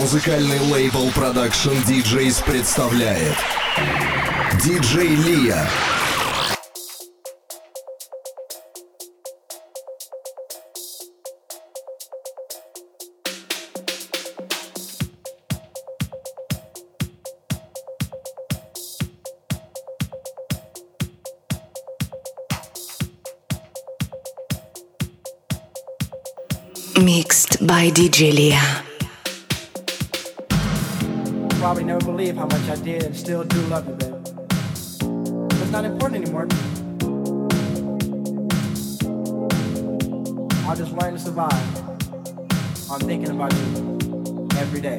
Музыкальный лейбл Production DJs представляет Диджей Лия. Mixed by DJ Leah. Probably never believe how much I did and still do love you, baby. But it's not important anymore. I'll just learn to survive. I'm thinking about you every day.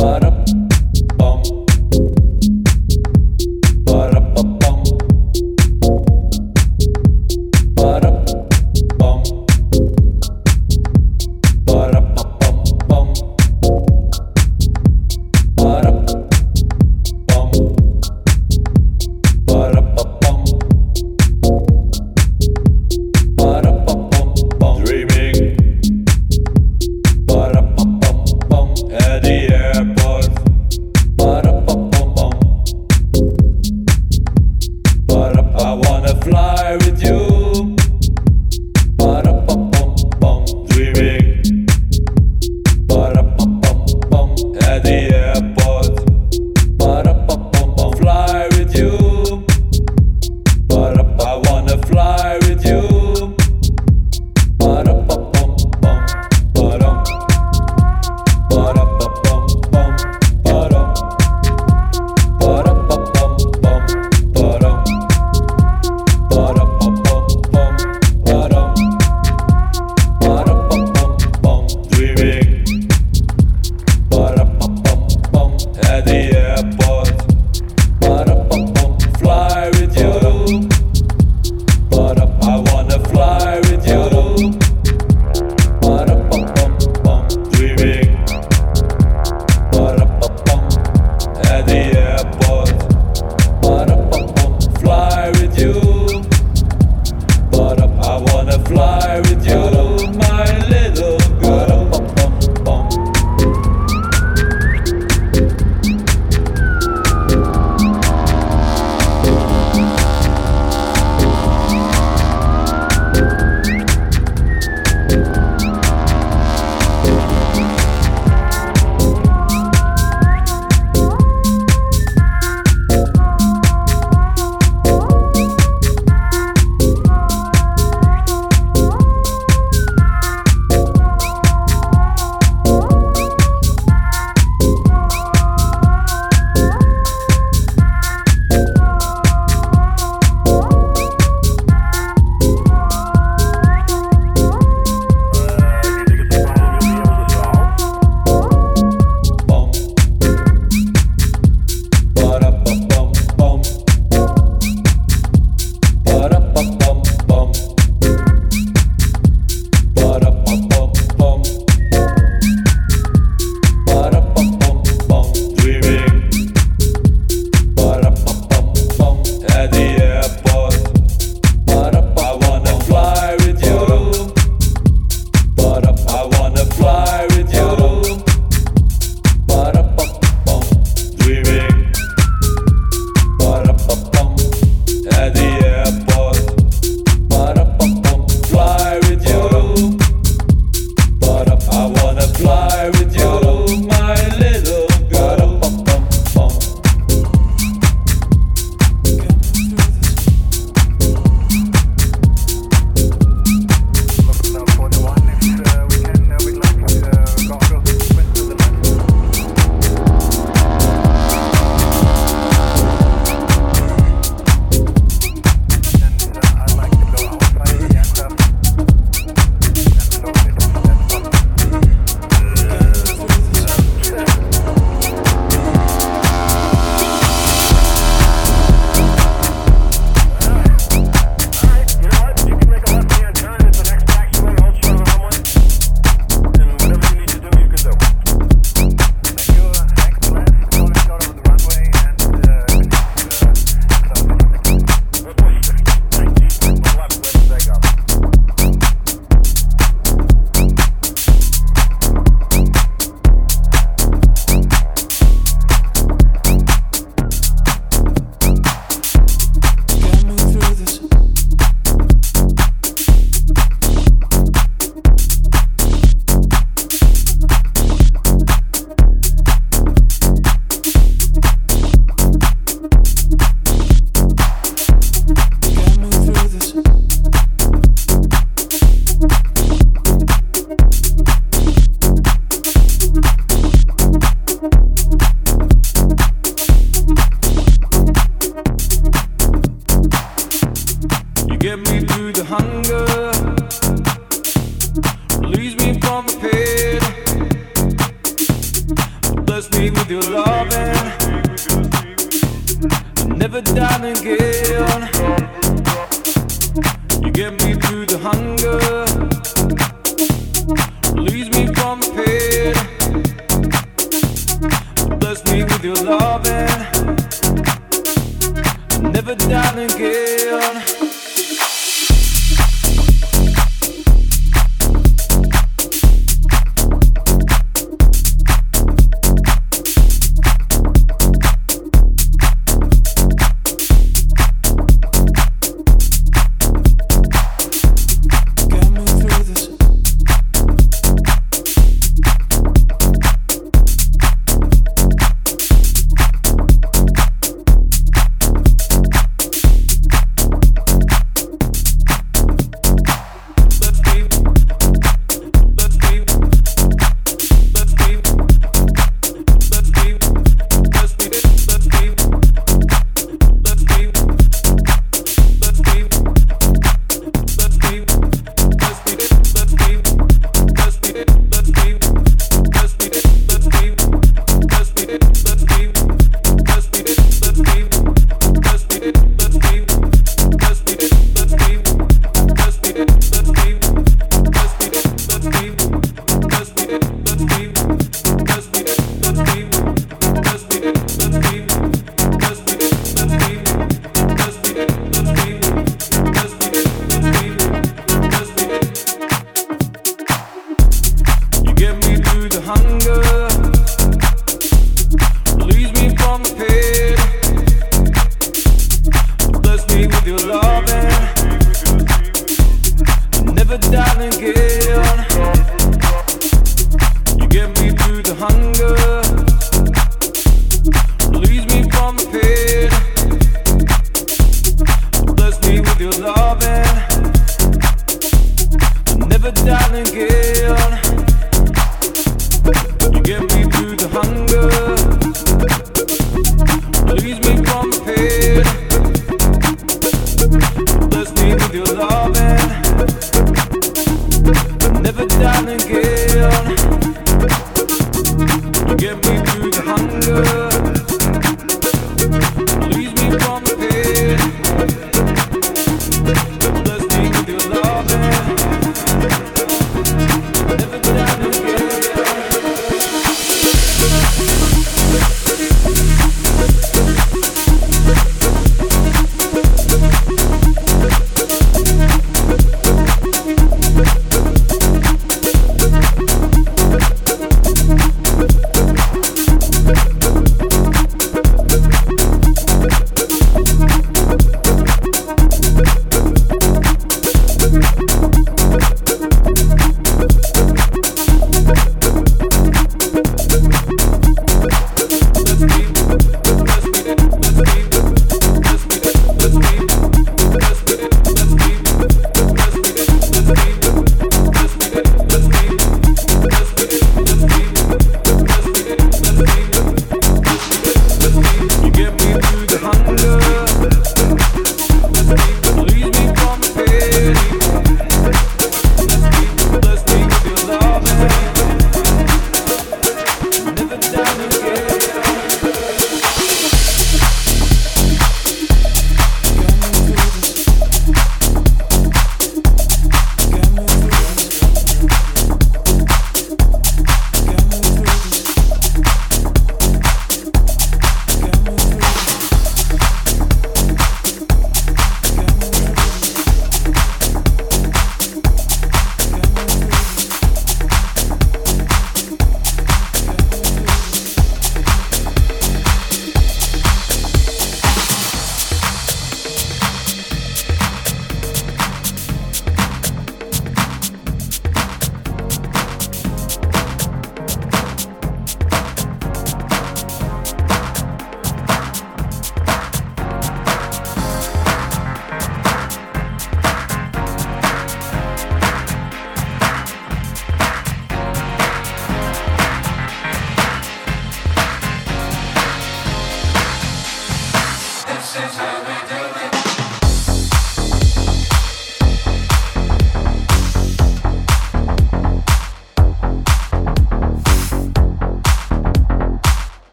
But up?